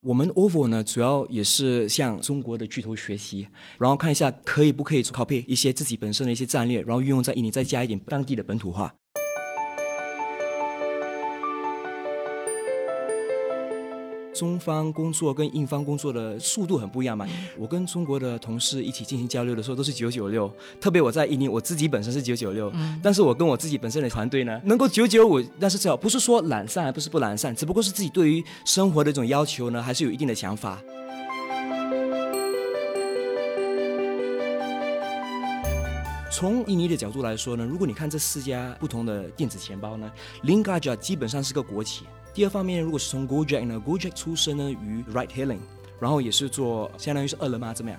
我们 OVO 呢，主要也是向中国的巨头学习，然后看一下可以不可以 copy 一些自己本身的一些战略，然后运用在印尼，再加一点当地的本土化。中方工作跟印方工作的速度很不一样嘛。我跟中国的同事一起进行交流的时候都是九九六，特别我在印尼，我自己本身是九九六，但是我跟我自己本身的团队呢，能够九九五，但是这不是说懒散，不是不懒散，只不过是自己对于生活的一种要求呢，还是有一定的想法。从印尼的角度来说呢，如果你看这四家不同的电子钱包呢，Lingkaja 基本上是个国企。第二方面，如果是从 Gojek 呢，Gojek 出身呢于 Right Healing，然后也是做相当于是饿了么怎么样？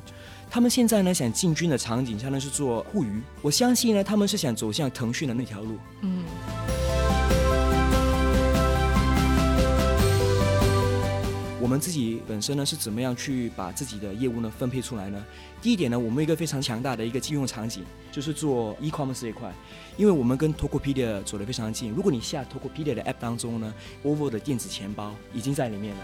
他们现在呢想进军的场景相当于是做互娱，我相信呢他们是想走向腾讯的那条路。嗯。我们自己本身呢是怎么样去把自己的业务呢分配出来呢？第一点呢，我们一个非常强大的一个应用场景就是做 e-commerce 这一块，因为我们跟 Tokopedia 走得非常近。如果你下 Tokopedia 的 App 当中呢，OVO 的电子钱包已经在里面了。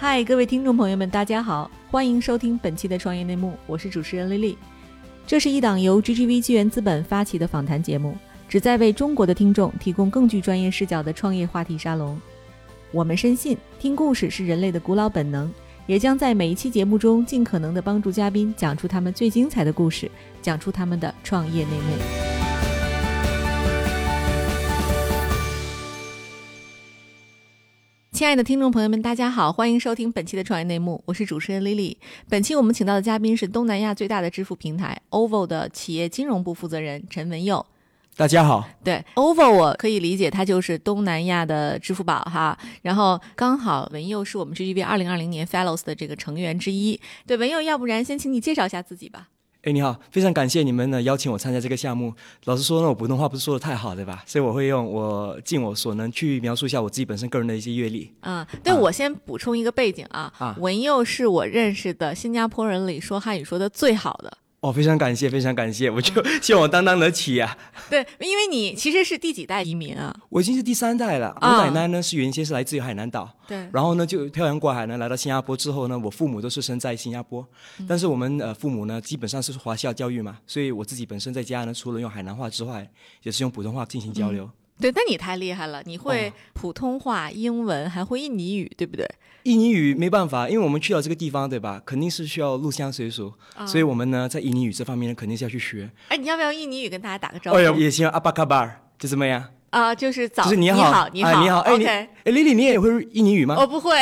嗨，各位听众朋友们，大家好，欢迎收听本期的创业内幕，我是主持人丽丽。这是一档由 GGV 纪元资本发起的访谈节目。旨在为中国的听众提供更具专业视角的创业话题沙龙。我们深信，听故事是人类的古老本能，也将在每一期节目中尽可能的帮助嘉宾讲出他们最精彩的故事，讲出他们的创业内幕。亲爱的听众朋友们，大家好，欢迎收听本期的创业内幕，我是主持人 Lily。本期我们请到的嘉宾是东南亚最大的支付平台 OVO 的企业金融部负责人陈文佑。大家好，对，Over 我可以理解，它就是东南亚的支付宝哈。然后刚好文佑是我们 GGV 二零二零年 Fellows 的这个成员之一。对，文佑，要不然先请你介绍一下自己吧。哎，你好，非常感谢你们呢邀请我参加这个项目。老实说呢，我普通话不是说的太好，对吧？所以我会用我尽我所能去描述一下我自己本身个人的一些阅历。嗯，对，我先补充一个背景啊，啊，文佑是我认识的新加坡人里说汉语说的最好的。哦，非常感谢，非常感谢，我就 希望我担当得起啊。对，因为你其实是第几代移民啊？我已经是第三代了。我奶奶呢是原先是来自于海南岛，对，然后呢就漂洋过海呢来到新加坡之后呢，我父母都是生在新加坡，但是我们呃父母呢基本上是华校教育嘛，所以我自己本身在家呢除了用海南话之外，也是用普通话进行交流。对，那你太厉害了，你会普通话、英文，还会印尼语，对不对？印尼语没办法，因为我们去到这个地方，对吧？肯定是需要入乡随俗，所以我们呢，在印尼语这方面呢，肯定是要去学。哎，你要不要印尼语跟大家打个招呼？也行，阿巴卡巴尔，就这么样？啊，就是早，就是你好，你好，你好，哎，你，哎，丽丽，你也会印尼语吗？我不会，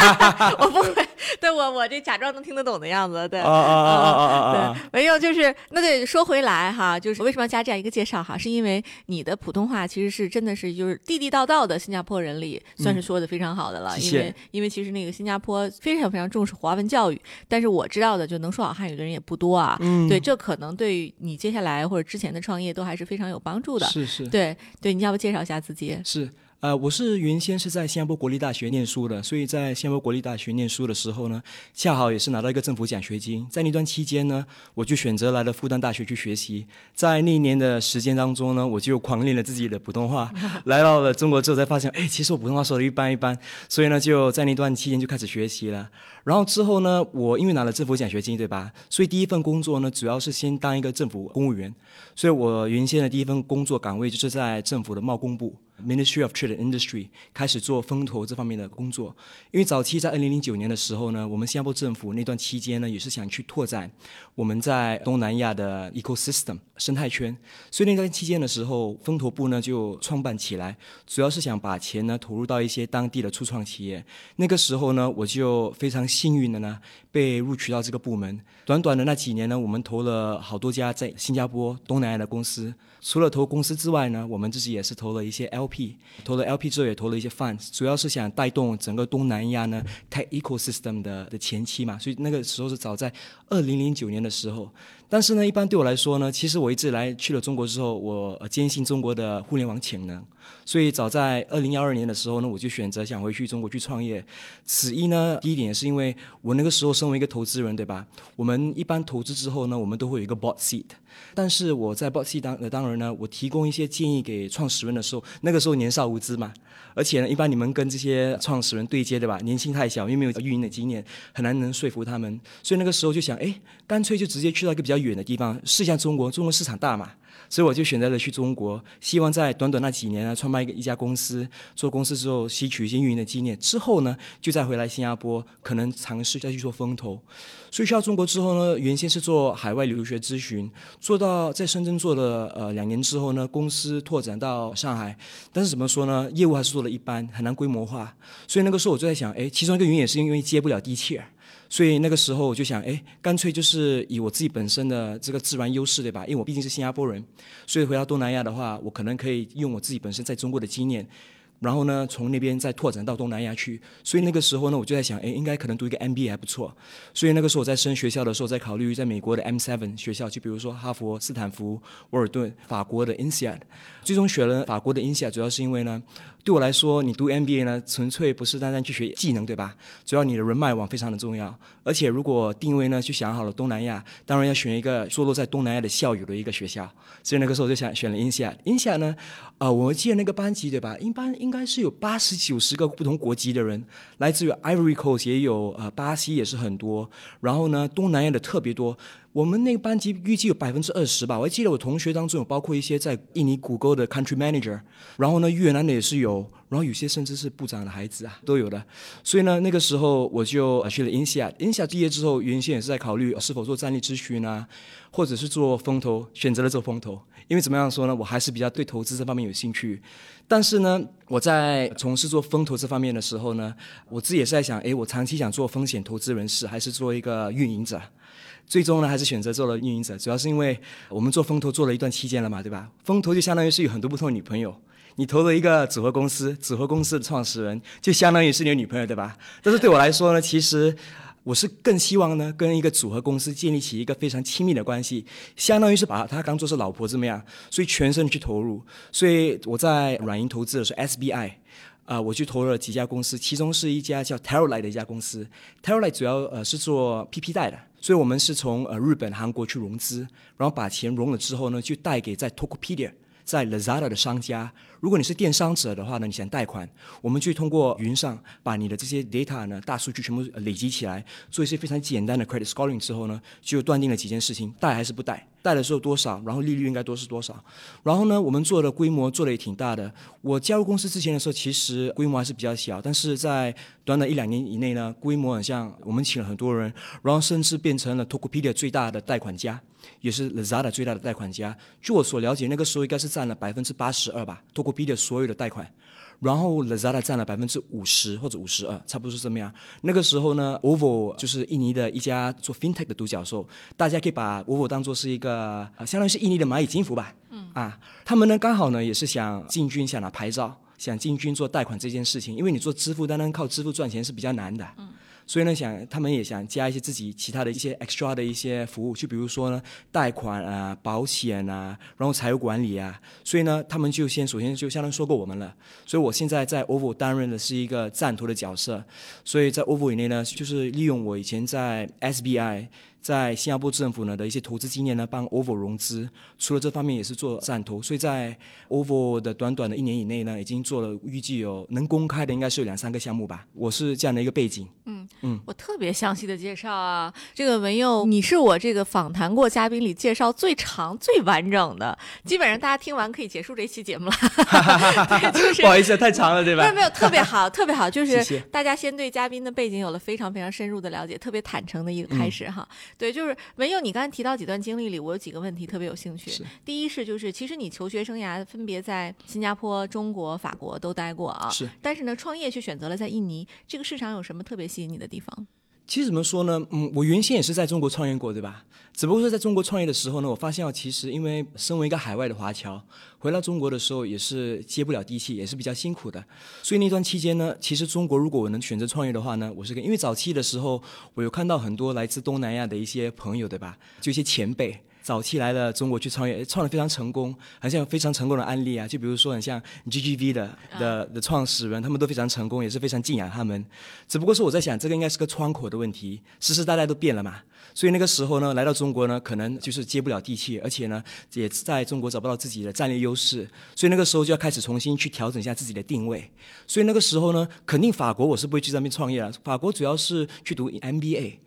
我不会，对我，我这假装能听得懂的样子，对，啊啊啊啊对，没有，就是那得说回来哈，就是为什么要加这样一个介绍哈，是因为你的普通话其实是真的是就是地地道道的新加坡人里算是说的非常好的了，因为因为其实那个新加坡非常非常重视华文教育，但是我知道的就能说好汉语的人也不多啊，嗯，对，这可能对于你接下来或者之前的创业都还是非常有帮助的，是是，对对，你多介绍一下自己？是，呃，我是原先是在新加坡国立大学念书的，所以在新加坡国立大学念书的时候呢，恰好也是拿到一个政府奖学金。在那段期间呢，我就选择来了复旦大学去学习。在那一年的时间当中呢，我就狂练了自己的普通话。来到了中国之后才发现，哎，其实我普通话说的一般一般。所以呢，就在那段期间就开始学习了。然后之后呢，我因为拿了政府奖学金，对吧？所以第一份工作呢，主要是先当一个政府公务员。所以我原先的第一份工作岗位就是在政府的贸工部。Ministry of Trade Industry 开始做风投这方面的工作，因为早期在二零零九年的时候呢，我们新加坡政府那段期间呢，也是想去拓展我们在东南亚的 ecosystem 生态圈，所以那段期间的时候，风投部呢就创办起来，主要是想把钱呢投入到一些当地的初创企业。那个时候呢，我就非常幸运的呢被录取到这个部门。短短的那几年呢，我们投了好多家在新加坡、东南亚的公司。除了投公司之外呢，我们自己也是投了一些 L P 投了 LP 之后也投了一些 funds，主要是想带动整个东南亚呢 tech ecosystem 的的前期嘛，所以那个时候是早在二零零九年的时候。但是呢，一般对我来说呢，其实我一直来去了中国之后，我坚信中国的互联网潜能，所以早在二零幺二年的时候呢，我就选择想回去中国去创业。此一呢，第一点是因为我那个时候身为一个投资人，对吧？我们一般投资之后呢，我们都会有一个 board seat，但是我在 board seat 当呃当然呢，我提供一些建议给创始人的时候，那个时候年少无知嘛，而且呢，一般你们跟这些创始人对接对吧？年轻太小，又没有运营的经验，很难能说服他们。所以那个时候就想，哎，干脆就直接去到一个比较远的地方，试一下中国，中国市场大嘛。所以我就选择了去中国，希望在短短那几年呢，创办一个一家公司，做公司之后吸取一些运营的经验，之后呢，就再回来新加坡，可能尝试再去做风投。所以去到中国之后呢，原先是做海外留学咨询，做到在深圳做了呃两年之后呢，公司拓展到上海，但是怎么说呢，业务还是做的一般，很难规模化。所以那个时候我就在想，哎，其中一个原因也是因为接不了地气。所以那个时候我就想，哎，干脆就是以我自己本身的这个自然优势，对吧？因为我毕竟是新加坡人，所以回到东南亚的话，我可能可以用我自己本身在中国的经验。然后呢，从那边再拓展到东南亚去。所以那个时候呢，我就在想，哎，应该可能读一个 MBA 还不错。所以那个时候我在升学校的时候，在考虑在美国的 M7 学校，就比如说哈佛、斯坦福、沃尔顿，法国的 INSEAD。最终选了法国的 INSEAD，主要是因为呢。对我来说，你读 MBA 呢，纯粹不是单单去学技能，对吧？主要你的人脉网非常的重要。而且如果定位呢，就想好了东南亚，当然要选一个坐落在东南亚的校友的一个学校。所以那个时候就想选了 INSEAD。INSEAD 呢，呃，我记得那个班级对吧？一般应应该是有八十九十个不同国籍的人，来自于 Ivory Coast 也有，呃，巴西也是很多。然后呢，东南亚的特别多。我们那个班级预计有百分之二十吧，我还记得我同学当中有包括一些在印尼谷歌的 country manager，然后呢越南的也是有，然后有些甚至是部长的孩子啊都有的，所以呢那个时候我就去了 INSEAD，INSEAD 毕业之后原先也是在考虑是否做战略咨询啊，或者是做风投，选择了做风投，因为怎么样说呢，我还是比较对投资这方面有兴趣，但是呢我在从事做风投这方面的时候呢，我自己也是在想，哎，我长期想做风险投资人士，还是做一个运营者？最终呢，还是选择做了运营者，主要是因为我们做风投做了一段期间了嘛，对吧？风投就相当于是有很多不同的女朋友，你投了一个组合公司，组合公司的创始人就相当于是你的女朋友，对吧？但是对我来说呢，其实我是更希望呢，跟一个组合公司建立起一个非常亲密的关系，相当于是把她当做是老婆这么样，所以全身去投入。所以我在软银投资的时候，SBI。啊，我去投了几家公司，其中是一家叫 Terolite 的一家公司。Terolite 主要呃是做 PP 贷的，所以我们是从呃日本、韩国去融资，然后把钱融了之后呢，就贷给在 Tokopedia、在 Lazada 的商家。如果你是电商者的话呢，你想贷款，我们去通过云上把你的这些 data 呢、大数据全部累积起来，做一些非常简单的 credit scoring 之后呢，就断定了几件事情：贷还是不贷？贷的时候多少？然后利率应该多是多少？然后呢，我们做的规模做的也挺大的。我加入公司之前的时候，其实规模还是比较小，但是在短短一两年以内呢，规模很像我们请了很多人，然后甚至变成了 Tokopedia 最大的贷款家，也是 Lazada 最大的贷款家。据我所了解，那个时候应该是占了百分之八十二吧。Toko B 的所有的贷款，然后 Lazada 占了百分之五十或者五十二，差不多是这么样。那个时候呢，OVO 就是印尼的一家做 FinTech 的独角兽，大家可以把 OVO 当做是一个，相当于是印尼的蚂蚁金服吧。嗯啊，他们呢刚好呢也是想进军，想拿牌照，想进军做贷款这件事情，因为你做支付单单靠支付赚钱是比较难的。嗯。所以呢，想他们也想加一些自己其他的一些 extra 的一些服务，就比如说呢，贷款啊、保险啊，然后财务管理啊。所以呢，他们就先首先就相当于说过我们了。所以我现在在 OVO 担任的是一个战图的角色。所以在 OVO 以内呢，就是利用我以前在 SBI。在新加坡政府呢的一些投资经验呢，帮 OVO 融资，除了这方面也是做战投，所以在 OVO 的短短的一年以内呢，已经做了预计有能公开的应该是有两三个项目吧。我是这样的一个背景。嗯嗯，我特别详细的介绍啊，这个文佑，你是我这个访谈过嘉宾里介绍最长最完整的，基本上大家听完可以结束这期节目了。不好意思，太长了对吧？没有没有，特别好，特别好，就是大家先对嘉宾的背景有了非常非常深入的了解，特别坦诚的一个开始哈。对，就是文佑，你刚才提到几段经历里，我有几个问题特别有兴趣。第一是，就是其实你求学生涯分别在新加坡、中国、法国都待过啊。是。但是呢，创业却选择了在印尼，这个市场有什么特别吸引你的地方？其实怎么说呢？嗯，我原先也是在中国创业过，对吧？只不过是在中国创业的时候呢，我发现其实因为身为一个海外的华侨，回到中国的时候也是接不了地气，也是比较辛苦的。所以那段期间呢，其实中国如果我能选择创业的话呢，我是因为早期的时候，我有看到很多来自东南亚的一些朋友，对吧？就一些前辈。早期来了中国去创业，创的非常成功，好像有非常成功的案例啊。就比如说，很像 GGV 的的的创始人，他们都非常成功，也是非常敬仰他们。只不过是我在想，这个应该是个窗口的问题，世世代代都变了嘛。所以那个时候呢，来到中国呢，可能就是接不了地气，而且呢，也在中国找不到自己的战略优势。所以那个时候就要开始重新去调整一下自己的定位。所以那个时候呢，肯定法国我是不会去那边创业了。法国主要是去读 MBA。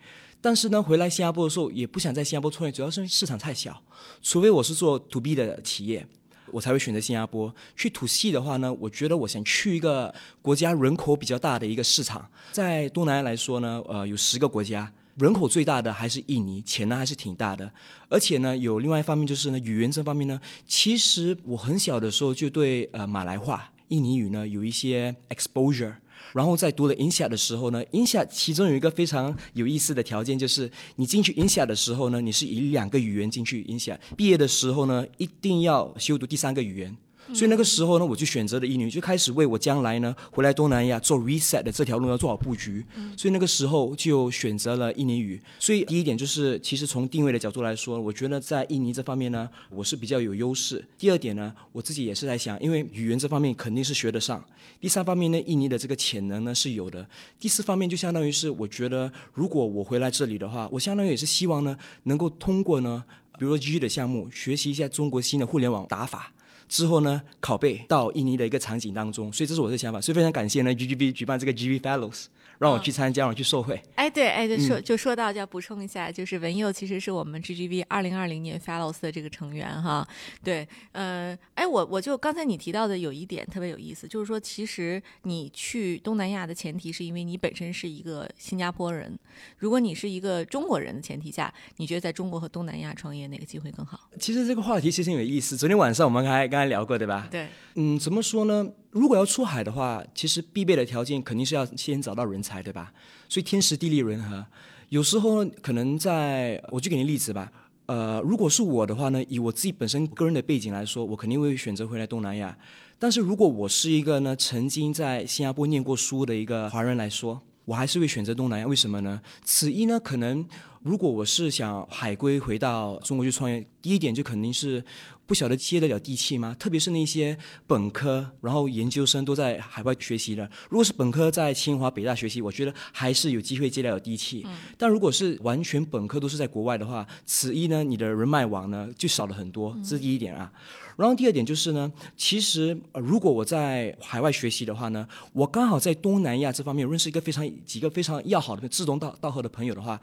但是呢，回来新加坡的时候也不想在新加坡创业，主要是因为市场太小。除非我是做 to B 的企业，我才会选择新加坡。去土系的话呢，我觉得我想去一个国家人口比较大的一个市场。在东南亚来说呢，呃，有十个国家，人口最大的还是印尼，钱呢还是挺大的。而且呢，有另外一方面就是呢，语言这方面呢，其实我很小的时候就对呃马来话、印尼语呢有一些 exposure。然后在读了 INSIA 的时候呢，INSIA 其中有一个非常有意思的条件，就是你进去 INSIA 的时候呢，你是以两个语言进去 INSIA，毕业的时候呢，一定要修读第三个语言。所以那个时候呢，我就选择了印尼，就开始为我将来呢回来东南亚做 reset 的这条路要做好布局。所以那个时候就选择了印尼语。所以第一点就是，其实从定位的角度来说，我觉得在印尼这方面呢，我是比较有优势。第二点呢，我自己也是在想，因为语言这方面肯定是学得上。第三方面呢，印尼的这个潜能呢是有的。第四方面就相当于是，我觉得如果我回来这里的话，我相当于也是希望呢，能够通过呢，比如说 G 的项目，学习一下中国新的互联网打法。之后呢，拷贝到印尼的一个场景当中，所以这是我的想法，所以非常感谢呢 GGB 举办这个 GGB Fellows。让我去参加，让我去受贿。哎，对，哎，对说就说到，就要补充一下，就是文佑其实是我们 GGV 二零二零年 Fellows 的这个成员哈。对，呃，哎，我我就刚才你提到的有一点特别有意思，就是说，其实你去东南亚的前提是因为你本身是一个新加坡人。如果你是一个中国人的前提下，你觉得在中国和东南亚创业哪个机会更好？其实这个话题其实有意思。昨天晚上我们还刚才聊过，对吧？对。嗯，怎么说呢？如果要出海的话，其实必备的条件肯定是要先找到人才，对吧？所以天时地利人和，有时候可能在，我就给你例子吧。呃，如果是我的话呢，以我自己本身个人的背景来说，我肯定会选择回来东南亚。但是如果我是一个呢曾经在新加坡念过书的一个华人来说，我还是会选择东南亚。为什么呢？此一呢，可能如果我是想海归回到中国去创业，第一点就肯定是。不晓得接得了地气吗？特别是那些本科，然后研究生都在海外学习的。如果是本科在清华、北大学习，我觉得还是有机会接得了地气。但如果是完全本科都是在国外的话，此一呢，你的人脉网呢就少了很多，这是第一点啊。然后第二点就是呢，其实如果我在海外学习的话呢，我刚好在东南亚这方面认识一个非常几个非常要好的志同道道合的朋友的话。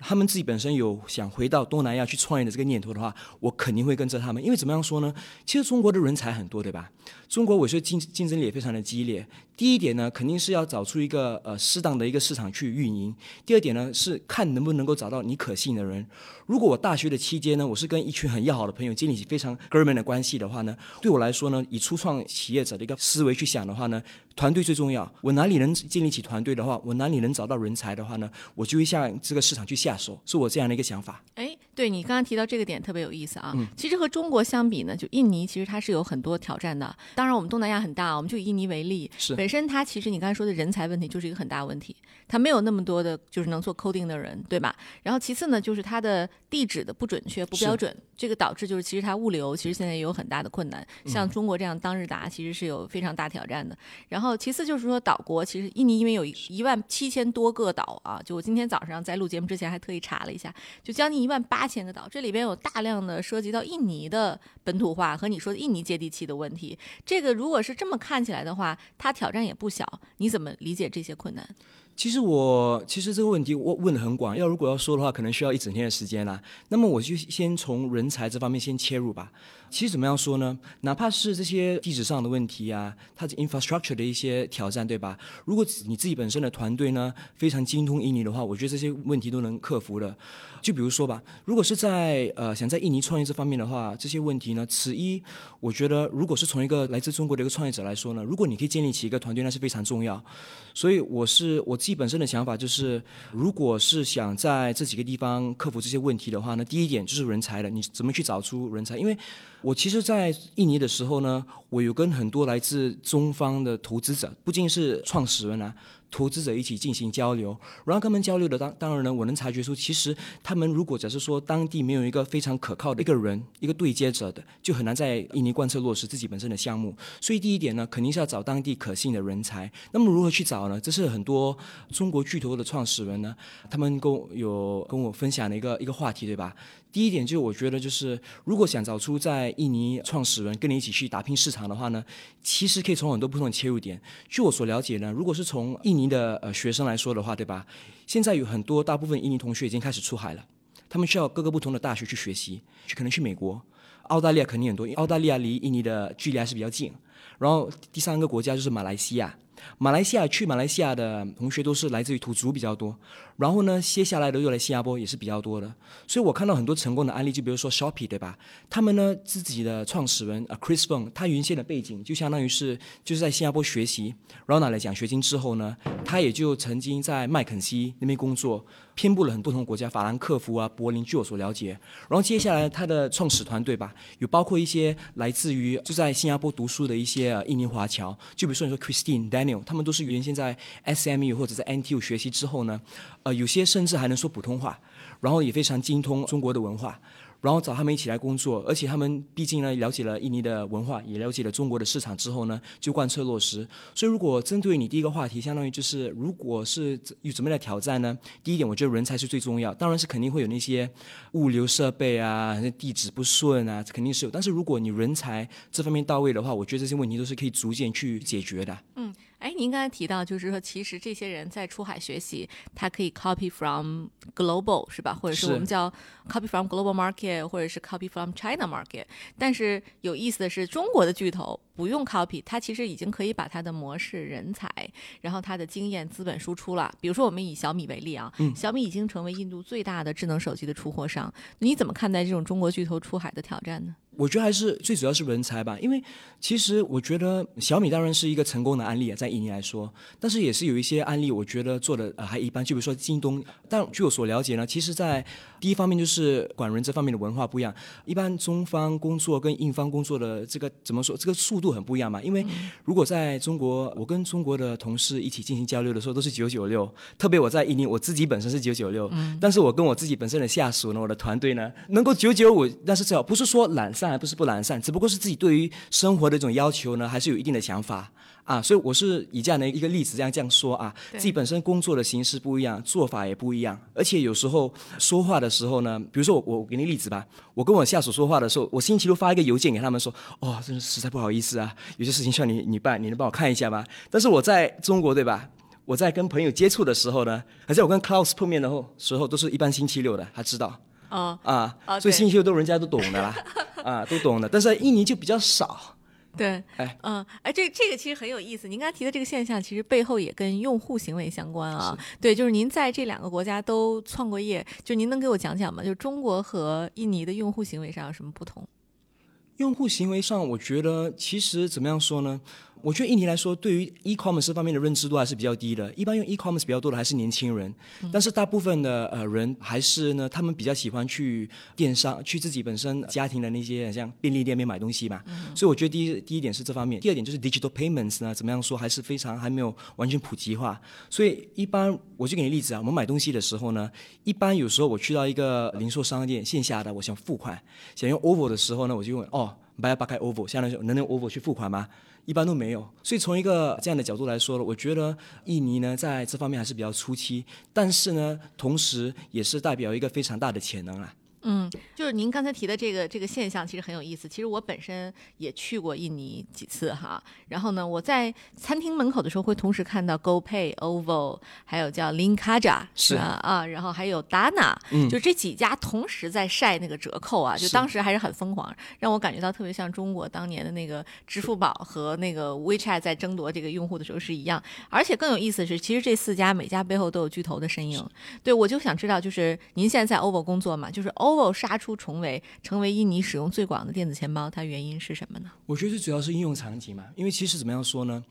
他们自己本身有想回到东南亚去创业的这个念头的话，我肯定会跟着他们。因为怎么样说呢？其实中国的人才很多，对吧？中国我觉得竞竞争力也非常的激烈。第一点呢，肯定是要找出一个呃适当的一个市场去运营。第二点呢，是看能不能够找到你可信的人。如果我大学的期间呢，我是跟一群很要好的朋友建立起非常哥们的关系的话呢，对我来说呢，以初创企业者的一个思维去想的话呢，团队最重要。我哪里能建立起团队的话，我哪里能找到人才的话呢，我就会向这个市场去下手，是我这样的一个想法。哎，对你刚刚提到这个点特别有意思啊。其实和中国相比呢，就印尼其实它是有很多挑战的。当然，我们东南亚很大，我们就以印尼为例，是本身它其实你刚才说的人才问题就是一个很大问题，它没有那么多的就是能做 coding 的人，对吧？然后其次呢，就是它的地址的不准。准确不标准，这个导致就是其实它物流其实现在也有很大的困难。像中国这样当日达其实是有非常大挑战的。然后其次就是说岛国，其实印尼因为有一万七千多个岛啊，就我今天早上在录节目之前还特意查了一下，就将近一万八千个岛，这里边有大量的涉及到印尼的本土化和你说的印尼接地气的问题。这个如果是这么看起来的话，它挑战也不小。你怎么理解这些困难？其实我其实这个问题我问的很广，要如果要说的话，可能需要一整天的时间啦。那么我就先从人才这方面先切入吧。其实怎么样说呢？哪怕是这些地址上的问题啊，它的 infrastructure 的一些挑战，对吧？如果你自己本身的团队呢非常精通印尼的话，我觉得这些问题都能克服的。就比如说吧，如果是在呃想在印尼创业这方面的话，这些问题呢，此一我觉得如果是从一个来自中国的一个创业者来说呢，如果你可以建立起一个团队，那是非常重要。所以我是我自己本身的想法就是，如果是想在这几个地方克服这些问题的话呢，第一点就是人才了，你怎么去找出人才？因为我其实，在印尼的时候呢，我有跟很多来自中方的投资者，不仅是创始人啊。投资者一起进行交流，然后跟他们交流的当当然呢，我能察觉出，其实他们如果假设说当地没有一个非常可靠的一个人，一个对接者的，就很难在印尼贯彻落实自己本身的项目。所以第一点呢，肯定是要找当地可信的人才。那么如何去找呢？这是很多中国巨头的创始人呢，他们跟我有跟我分享的一个一个话题，对吧？第一点就是我觉得就是，如果想找出在印尼创始人跟你一起去打拼市场的话呢，其实可以从很多不同的切入点。据我所了解呢，如果是从印尼的呃学生来说的话，对吧？现在有很多大部分印尼同学已经开始出海了，他们需要各个不同的大学去学习，去可能去美国、澳大利亚肯定很多，因为澳大利亚离印尼的距离还是比较近。然后第三个国家就是马来西亚。马来西亚去马来西亚的同学都是来自于土族比较多，然后呢，接下来的又来新加坡也是比较多的，所以我看到很多成功的案例，就比如说 Shopee 对吧？他们呢自己的创始人啊 Chris Feng，他原先的背景就相当于是就是在新加坡学习，然后拿了奖学金之后呢，他也就曾经在麦肯锡那边工作。遍布了很不同国家，法兰克福啊、柏林，据我所了解。然后接下来他的创始团队吧，有包括一些来自于就在新加坡读书的一些印尼华侨，就比如说你说 Christine、Daniel，他们都是原先在 SMU 或者在 NTU 学习之后呢，呃，有些甚至还能说普通话，然后也非常精通中国的文化。然后找他们一起来工作，而且他们毕竟呢了解了印尼的文化，也了解了中国的市场之后呢，就贯彻落实。所以如果针对你第一个话题，相当于就是如果是有怎么样的挑战呢？第一点，我觉得人才是最重要，当然是肯定会有那些物流设备啊、地址不顺啊，肯定是有。但是如果你人才这方面到位的话，我觉得这些问题都是可以逐渐去解决的。嗯。哎，您刚才提到，就是说，其实这些人在出海学习，他可以 copy from global，是吧？或者是我们叫 copy from global market，或者是 copy from China market。但是有意思的是，中国的巨头不用 copy，他其实已经可以把他的模式、人才，然后他的经验、资本输出了。比如说，我们以小米为例啊，小米已经成为印度最大的智能手机的出货商。你怎么看待这种中国巨头出海的挑战呢？我觉得还是最主要是人才吧，因为其实我觉得小米当然是一个成功的案例啊，在印尼来说，但是也是有一些案例，我觉得做的呃还一般，就比如说京东。但据我所了解呢，其实，在第一方面就是管人这方面的文化不一样，一般中方工作跟印方工作的这个怎么说，这个速度很不一样嘛。因为如果在中国，我跟中国的同事一起进行交流的时候，都是九九六，特别我在印尼，我自己本身是九九六，但是我跟我自己本身的下属呢，我的团队呢，能够九九五，但是最好不是说懒散。当然不是不懒散，只不过是自己对于生活的一种要求呢，还是有一定的想法啊。所以我是以这样的一个例子这样这样说啊，自己本身工作的形式不一样，做法也不一样，而且有时候说话的时候呢，比如说我我给你例子吧，我跟我下属说话的时候，我星期六发一个邮件给他们说，哦，真的实在不好意思啊，有些事情需要你你办，你能帮我看一下吗？但是我在中国对吧？我在跟朋友接触的时候呢，而且我跟 Klaus 碰面的时候，都是一般星期六的，他知道。啊啊！所以星期六都人家都懂的啦，啊，都懂的。但是印尼就比较少。对，哎，嗯，哎，这这个其实很有意思。您刚才提的这个现象，其实背后也跟用户行为相关啊。对，就是您在这两个国家都创过业，就您能给我讲讲吗？就中国和印尼的用户行为上有什么不同？用户行为上，我觉得其实怎么样说呢？我觉得印尼来说，对于 e-commerce 方面的认知度还是比较低的。一般用 e-commerce 比较多的还是年轻人，但是大部分的呃人还是呢，他们比较喜欢去电商，去自己本身家庭的那些像便利店面买东西嘛。所以我觉得第一第一点是这方面，第二点就是 digital payments 呢，怎么样说还是非常还没有完全普及化。所以一般我就给你例子啊，我们买东西的时候呢，一般有时候我去到一个零售商店线下的，我想付款，想用 OVO 的时候呢，我就问哦，不要打开 OVO，相当于能用 OVO 去付款吗？一般都没有，所以从一个这样的角度来说了，我觉得印尼呢在这方面还是比较初期，但是呢，同时也是代表一个非常大的潜能啊。嗯，就是您刚才提的这个这个现象，其实很有意思。其实我本身也去过印尼几次哈，然后呢，我在餐厅门口的时候会同时看到 GoPay、OVO，还有叫 Linkaja 是啊啊，然后还有 Dana，就这几家同时在晒那个折扣啊，就当时还是很疯狂，让我感觉到特别像中国当年的那个支付宝和那个 WeChat 在争夺这个用户的时候是一样。而且更有意思的是，其实这四家每家背后都有巨头的身影。对，我就想知道，就是您现在在 OVO 工作嘛，就是。OVO 杀出重围，成为印尼使用最广的电子钱包，它原因是什么呢？我觉得主要是应用场景嘛，因为其实怎么样说呢？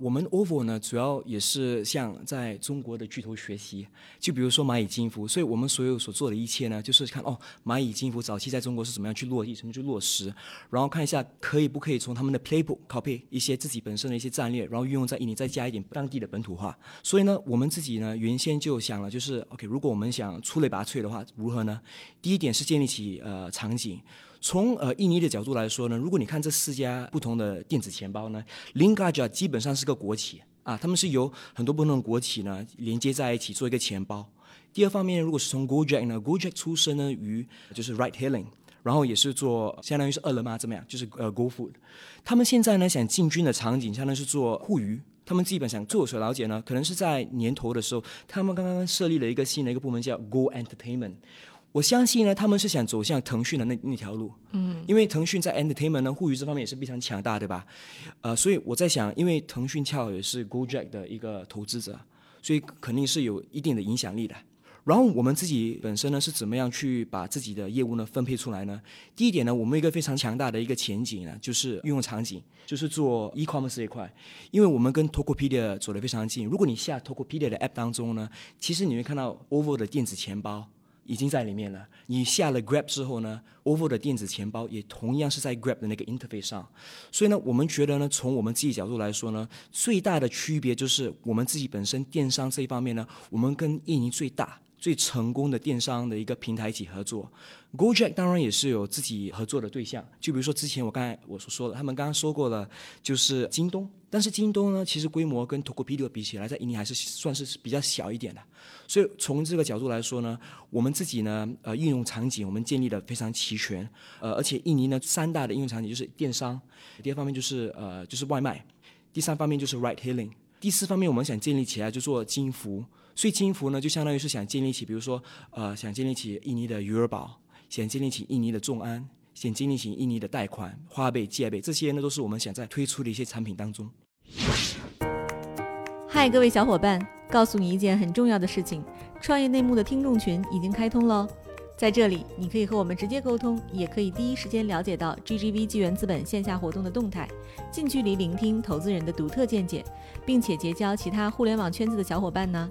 我们 OVO 呢，主要也是向在中国的巨头学习，就比如说蚂蚁金服，所以我们所有所做的一切呢，就是看哦，蚂蚁金服早期在中国是怎么样去落地，怎么去落实，然后看一下可以不可以从他们的 playbook copy 一些自己本身的一些战略，然后运用在印尼，再加一点当地的本土化。所以呢，我们自己呢，原先就想了，就是 OK，如果我们想出类拔萃的话，如何呢？第一点是建立起呃场景。从呃印尼的角度来说呢，如果你看这四家不同的电子钱包呢，Lingaja 基本上是个国企啊，他们是由很多不同的国企呢连接在一起做一个钱包。第二方面，如果是从 Gojek 呢，Gojek 出身呢于就是 Ride Hailing，然后也是做相当于是饿了么怎么样，就是呃 Go Food。他们现在呢想进军的场景相当于是做互娱，他们基本上据我所了解呢，可能是在年头的时候，他们刚刚设立了一个新的一个部门叫 Go Entertainment。我相信呢，他们是想走向腾讯的那那条路，嗯，因为腾讯在 entertainment 呢，互娱这方面也是非常强大，对吧？呃，所以我在想，因为腾讯恰好也是 GoJack 的一个投资者，所以肯定是有一定的影响力的。然后我们自己本身呢，是怎么样去把自己的业务呢分配出来呢？第一点呢，我们一个非常强大的一个前景呢，就是运用场景，就是做 e-commerce 这一块，因为我们跟 Tokopedia 走得非常近。如果你下 Tokopedia 的 app 当中呢，其实你会看到 OVO 的电子钱包。已经在里面了。你下了 Grab 之后呢，OVO 的电子钱包也同样是在 Grab 的那个 interface 上。所以呢，我们觉得呢，从我们自己角度来说呢，最大的区别就是我们自己本身电商这一方面呢，我们跟印尼最大。最成功的电商的一个平台一起合作，Gojek 当然也是有自己合作的对象，就比如说之前我刚才我所说的，他们刚刚说过了，就是京东，但是京东呢，其实规模跟 Tokopedia 比起来，在印尼还是算是比较小一点的，所以从这个角度来说呢，我们自己呢，呃，应用场景我们建立的非常齐全，呃，而且印尼呢三大的应用场景就是电商，第二方面就是呃就是外卖，第三方面就是 Ride Hailing，第四方面我们想建立起来就做金服。所以金服呢，就相当于是想建立起，比如说，呃，想建立起印尼的余额宝，想建立起印尼的众安，想建立起印尼的贷款、花呗、借呗，这些呢都是我们想在推出的一些产品当中。嗨，各位小伙伴，告诉你一件很重要的事情：创业内幕的听众群已经开通喽。在这里，你可以和我们直接沟通，也可以第一时间了解到 GGV 纪元资本线下活动的动态，近距离聆听投资人的独特见解，并且结交其他互联网圈子的小伙伴呢。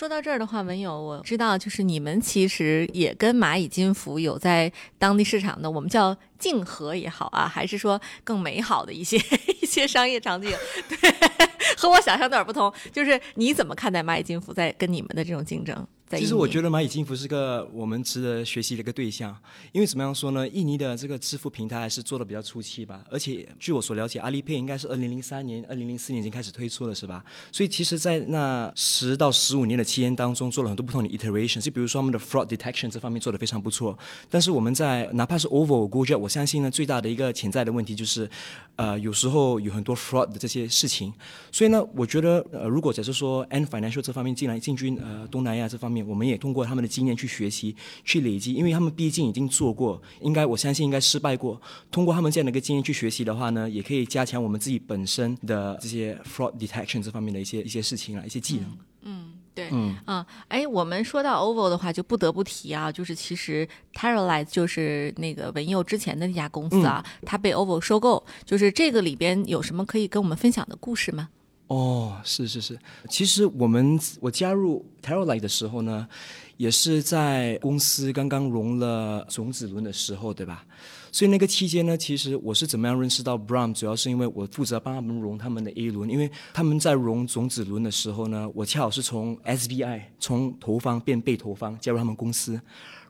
说到这儿的话，文友，我知道就是你们其实也跟蚂蚁金服有在当地市场的，我们叫竞合也好啊，还是说更美好的一些一些商业场景，对，和我想象有点不同。就是你怎么看待蚂蚁金服在跟你们的这种竞争？其实我觉得蚂蚁金服是个我们值得学习的一个对象，因为怎么样说呢？印尼的这个支付平台还是做的比较初期吧，而且据我所了解，阿里 Pay 应该是二零零三年、二零零四年已经开始推出了，是吧？所以其实，在那十到十五年的期间当中，做了很多不同的 iteration，就比如说我们的 fraud detection 这方面做的非常不错。但是我们在哪怕是 OVO、Gojek，我相信呢，最大的一个潜在的问题就是，呃，有时候有很多 fraud 的这些事情。所以呢，我觉得，呃，如果假设说 N financial 这方面进来进军呃东南亚这方面，我们也通过他们的经验去学习、去累积，因为他们毕竟已经做过，应该我相信应该失败过。通过他们这样的一个经验去学习的话呢，也可以加强我们自己本身的这些 fraud detection 这方面的一些一些事情啊，一些技能。嗯，对，嗯啊，哎，我们说到 OVO 的话，就不得不提啊，就是其实 Terralize 就是那个文佑之前的那家公司啊，它被 OVO 收购，就是这个里边有什么可以跟我们分享的故事吗？哦，是是是，其实我们我加入 t e r r o l i g h t 的时候呢，也是在公司刚刚融了种子轮的时候，对吧？所以那个期间呢，其实我是怎么样认识到 Brown，主要是因为我负责帮他们融他们的 A 轮，因为他们在融种子轮的时候呢，我恰好是从 SBI 从投方变被投方加入他们公司。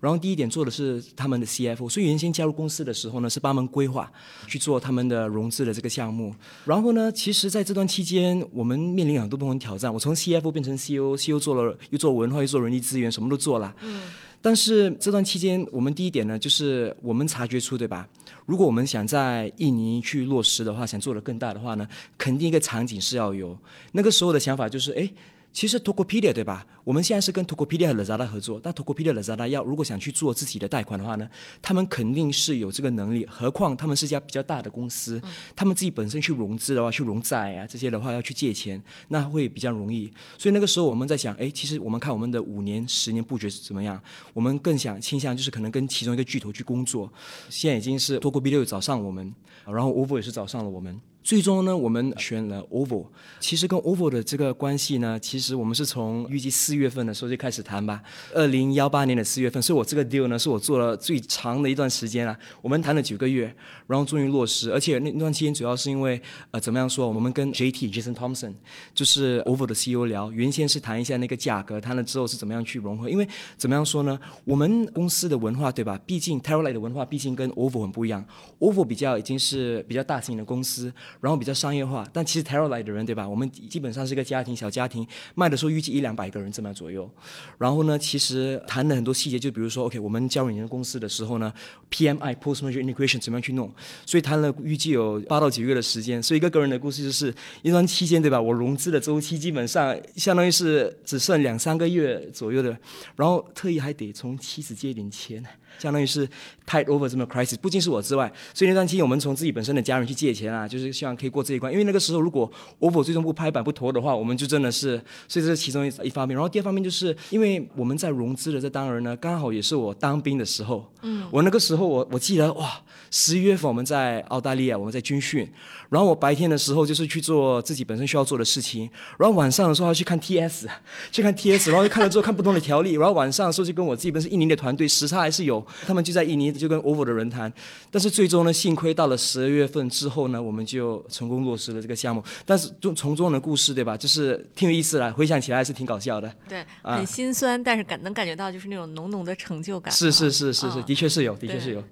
然后第一点做的是他们的 CFO，所以原先加入公司的时候呢，是帮忙规划去做他们的融资的这个项目。然后呢，其实在这段期间，我们面临很多不同的挑战。我从 CFO 变成 CEO，CEO 做了又做文化又做人力资源，什么都做了。嗯。但是这段期间，我们第一点呢，就是我们察觉出，对吧？如果我们想在印尼去落实的话，想做的更大的话呢，肯定一个场景是要有。那个时候的想法就是，哎。其实 Tokopedia 对吧？我们现在是跟 Tokopedia 和 Lazada 合作，但 Tokopedia、Lazada 要如果想去做自己的贷款的话呢，他们肯定是有这个能力。何况他们是一家比较大的公司，他们自己本身去融资的话，去融债啊这些的话要去借钱，那会比较容易。所以那个时候我们在想，哎，其实我们看我们的五年、十年布局是怎么样，我们更想倾向就是可能跟其中一个巨头去工作。现在已经是 Tokopedia 找上我们，然后 OVO 也是找上了我们。最终呢，我们选了 OVO。其实跟 OVO 的这个关系呢，其实我们是从预计四月份的时候就开始谈吧。二零幺八年的四月份，所以我这个 deal 呢，是我做了最长的一段时间啊。我们谈了九个月，然后终于落实。而且那那段期间主要是因为呃，怎么样说？我们跟 JT Jason Thompson 就是 OVO 的 CEO 聊，原先是谈一下那个价格，谈了之后是怎么样去融合。因为怎么样说呢？我们公司的文化对吧？毕竟 t e r r l i g h t 的文化毕竟跟 OVO 很不一样。OVO 比较已经是比较大型的公司。然后比较商业化，但其实 Terra 来的人，对吧？我们基本上是一个家庭小家庭，卖的时候预计一两百个人这么左右。然后呢，其实谈了很多细节，就比如说，OK，我们加入你的公司的时候呢，PMI Post Merger Integration 怎么样去弄？所以谈了预计有八到九个月的时间。所以一个个人的故事就是，一段期间，对吧？我融资的周期基本上相当于是只剩两三个月左右的，然后特意还得从妻子借点钱。相当于是 tide over 这么 crisis，不仅是我之外，所以那段期间我们从自己本身的家人去借钱啊，就是希望可以过这一关。因为那个时候如果 OVO 最终不拍板不投的话，我们就真的是，所以这是其中一一方面。然后第二方面就是因为我们在融资的这当儿呢，刚好也是我当兵的时候。嗯。我那个时候我我记得哇，十一月份我们在澳大利亚，我们在军训，然后我白天的时候就是去做自己本身需要做的事情，然后晚上的时候要去看 TS，去看 TS，然后看了之后看不同的条例，然后晚上的时候就跟我自己本身印尼的团队时差还是有。他们就在印尼，就跟 OVO 的人谈，但是最终呢，幸亏到了十二月份之后呢，我们就成功落实了这个项目。但是从从中的故事，对吧？就是挺有意思的，回想起来还是挺搞笑的。对，很心酸，但是感能感觉到就是那种浓浓的成就感。是是是是是，的确是有，的确是有。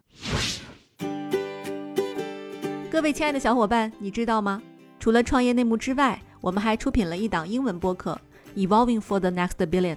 各位亲爱的小伙伴，你知道吗？除了创业内幕之外，我们还出品了一档英文播客《Evolving for the Next Billion》。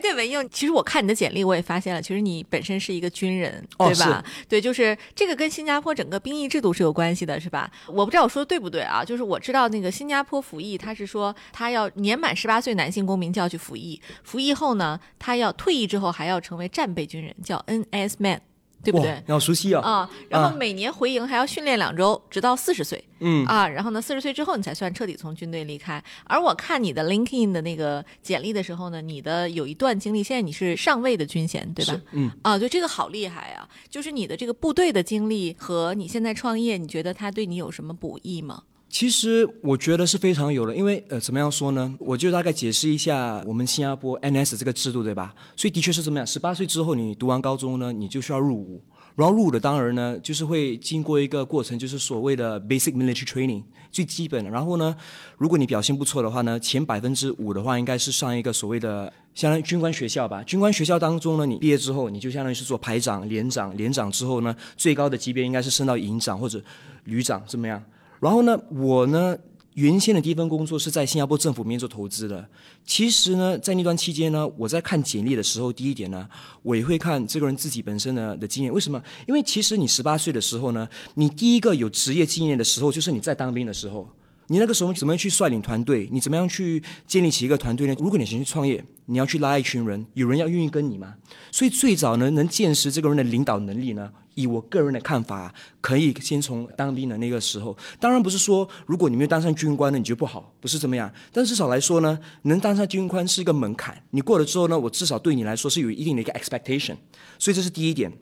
对文英，其实我看你的简历，我也发现了，其实你本身是一个军人，对吧？对，就是这个跟新加坡整个兵役制度是有关系的，是吧？我不知道我说的对不对啊？就是我知道那个新加坡服役，他是说他要年满十八岁男性公民就要去服役，服役后呢，他要退役之后还要成为战备军人，叫 NS Man。对不对？要熟悉啊！啊，然后每年回营还要训练两周，直到四十岁。嗯啊，然后呢，四十岁之后你才算彻底从军队离开。而我看你的 LinkedIn 的那个简历的时候呢，你的有一段经历，现在你是上尉的军衔，对吧？嗯啊，就，这个好厉害啊！就是你的这个部队的经历和你现在创业，你觉得它对你有什么补益吗？其实我觉得是非常有的，因为呃，怎么样说呢？我就大概解释一下我们新加坡 NS 这个制度，对吧？所以的确是怎么样？十八岁之后你读完高中呢，你就需要入伍，然后入伍的当然呢，就是会经过一个过程，就是所谓的 Basic Military Training 最基本的。然后呢，如果你表现不错的话呢，前百分之五的话，应该是上一个所谓的相当于军官学校吧。军官学校当中呢，你毕业之后，你就相当于是做排长、连长，连长之后呢，最高的级别应该是升到营长或者旅长，怎么样？然后呢，我呢原先的第一份工作是在新加坡政府里面做投资的。其实呢，在那段期间呢，我在看简历的时候，第一点呢，我也会看这个人自己本身的的经验。为什么？因为其实你十八岁的时候呢，你第一个有职业经验的时候，就是你在当兵的时候。你那个时候怎么样去率领团队？你怎么样去建立起一个团队呢？如果你想去创业，你要去拉一群人，有人要愿意跟你吗？所以最早呢，能见识这个人的领导能力呢？以我个人的看法，可以先从当兵的那个时候。当然不是说，如果你没有当上军官呢，你就不好，不是怎么样。但至少来说呢，能当上军官是一个门槛。你过了之后呢，我至少对你来说是有一定的一个 expectation。所以这是第一点。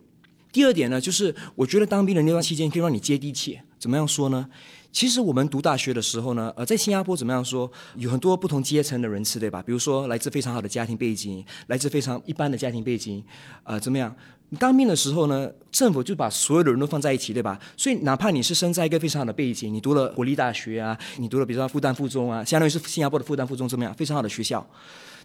第二点呢，就是我觉得当兵的那段期间可以让你接地气。怎么样说呢？其实我们读大学的时候呢，呃，在新加坡怎么样说，有很多不同阶层的人士，对吧？比如说来自非常好的家庭背景，来自非常一般的家庭背景，呃，怎么样？当兵的时候呢，政府就把所有的人都放在一起，对吧？所以哪怕你是生在一个非常好的背景，你读了国立大学啊，你读了比如说复旦附中啊，相当于是新加坡的复旦附中怎么样？非常好的学校。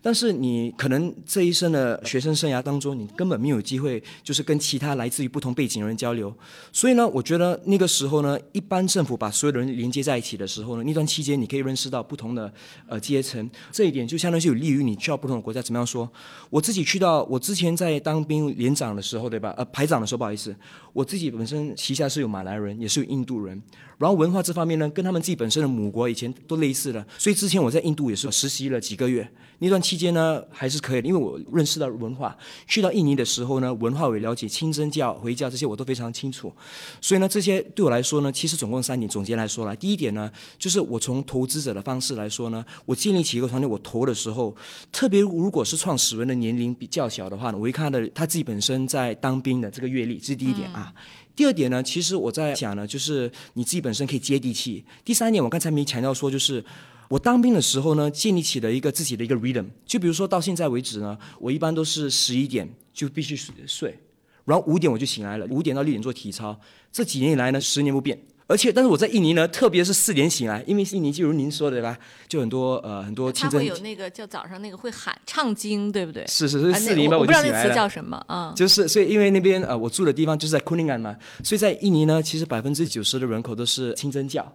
但是你可能这一生的学生生涯当中，你根本没有机会，就是跟其他来自于不同背景的人交流。所以呢，我觉得那个时候呢，一般政府把所有的人连接在一起的时候呢，那段期间你可以认识到不同的呃阶层，这一点就相当于是有利于你去到不同的国家。怎么样说？我自己去到，我之前在当兵连长的时候，对吧？呃，排长的时候，不好意思，我自己本身旗下是有马来人，也是有印度人。然后文化这方面呢，跟他们自己本身的母国以前都类似的，所以之前我在印度也是实习了几个月。那段期间呢，还是可以的，因为我认识到文化。去到印尼的时候呢，文化我也了解，清真教、回教这些我都非常清楚。所以呢，这些对我来说呢，其实总共三点。总结来说来，第一点呢，就是我从投资者的方式来说呢，我建立起一个团队，我投的时候，特别如果是创始人的年龄比较小的话呢，我一看他的他自己本身在当兵的这个阅历，这是第一点啊。第二点呢，其实我在想呢，就是你自己本身可以接地气。第三点，我刚才没强调说，就是我当兵的时候呢，建立起了一个自己的一个 rhythm。就比如说到现在为止呢，我一般都是十一点就必须睡，然后五点我就醒来了，五点到六点做体操。这几年以来呢，十年不变。而且，但是我在印尼呢，特别是四点醒来，因为印尼就如您说的吧，就很多呃很多清真。会有那个叫早上那个会喊唱经，对不对？是是是，四点半我就起来了。我不知道那词叫什么啊？就是所以，因为那边呃我住的地方就是在昆明安嘛，所以在印尼呢，其实百分之九十的人口都是清真教，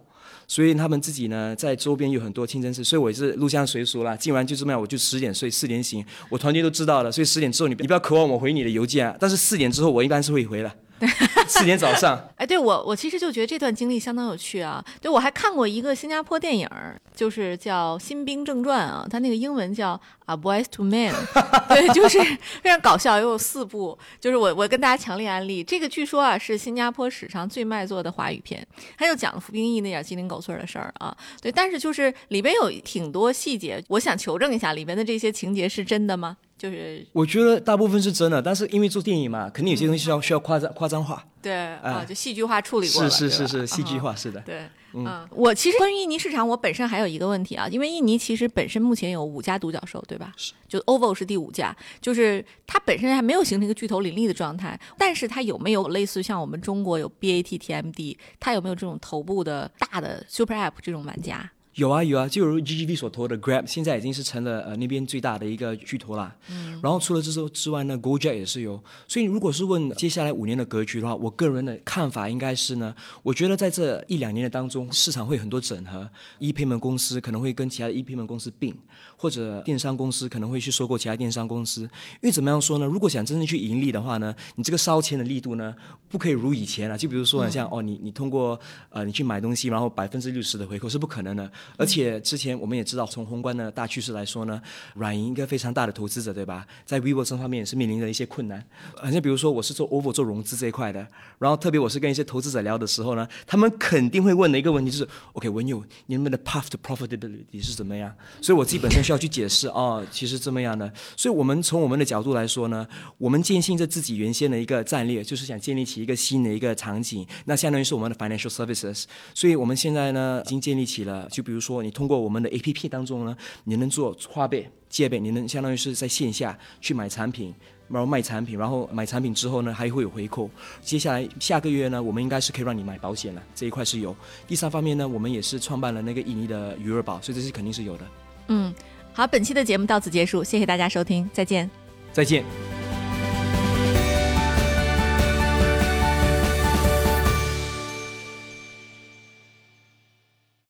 所以他们自己呢在周边有很多清真寺，所以我也是入乡随俗啦。进完就这么样，我就十点睡，四点醒，我团队都知道了，所以十点之后你你不要渴望我回你的邮件，啊，但是四点之后我一般是会回的。四点早上，哎，对我，我其实就觉得这段经历相当有趣啊。对我还看过一个新加坡电影，就是叫《新兵正传》啊，它那个英文叫《A Boys to Men》，对，就是非常搞笑，又有四部。就是我，我跟大家强烈安利这个，据说啊是新加坡史上最卖座的华语片。它就讲了服兵役那点鸡零狗碎的事儿啊。对，但是就是里边有挺多细节，我想求证一下，里边的这些情节是真的吗？就是我觉得大部分是真的，但是因为做电影嘛，肯定有些东西需要需要夸张夸张化。对啊，就戏剧化处理过了。是是是是，戏剧化是的。对，嗯，我其实关于印尼市场，我本身还有一个问题啊，因为印尼其实本身目前有五家独角兽，对吧？是。就 OVO 是第五家，就是它本身还没有形成一个巨头林立的状态，但是它有没有类似像我们中国有 BAT TMD，它有没有这种头部的大的 Super App 这种玩家？有啊有啊，就如 GGV 所投的 Grab，现在已经是成了呃那边最大的一个巨头啦。嗯。然后除了这之之外呢，Gojek 也是有。所以如果是问接下来五年的格局的话，我个人的看法应该是呢，我觉得在这一两年的当中，市场会很多整合，e payment 公司可能会跟其他的 e payment 公司并，或者电商公司可能会去收购其他电商公司。因为怎么样说呢？如果想真正去盈利的话呢，你这个烧钱的力度呢，不可以如以前了。就比如说像哦，你你通过呃你去买东西，然后百分之六十的回扣是不可能的。而且之前我们也知道，从宏观的大趋势来说呢，软银一个非常大的投资者，对吧？在 vivo 这方面也是面临着一些困难。好像比如说，我是做 OVO 做融资这一块的，然后特别我是跟一些投资者聊的时候呢，他们肯定会问的一个问题就是：OK，文友，你们的 path to profitability 是怎么样？所以我自己本身需要去解释哦，其实这么样的。所以我们从我们的角度来说呢，我们坚信着自己原先的一个战略，就是想建立起一个新的一个场景，那相当于是我们的 financial services。所以我们现在呢，已经建立起了，就比如说你。通过我们的 A P P 当中呢，你能做花呗、借呗，你能相当于是在线下去买产品，然后卖产品，然后买产品之后呢，还会有回扣。接下来下个月呢，我们应该是可以让你买保险了，这一块是有。第三方面呢，我们也是创办了那个印尼的余额宝，所以这是肯定是有的。嗯，好，本期的节目到此结束，谢谢大家收听，再见。再见。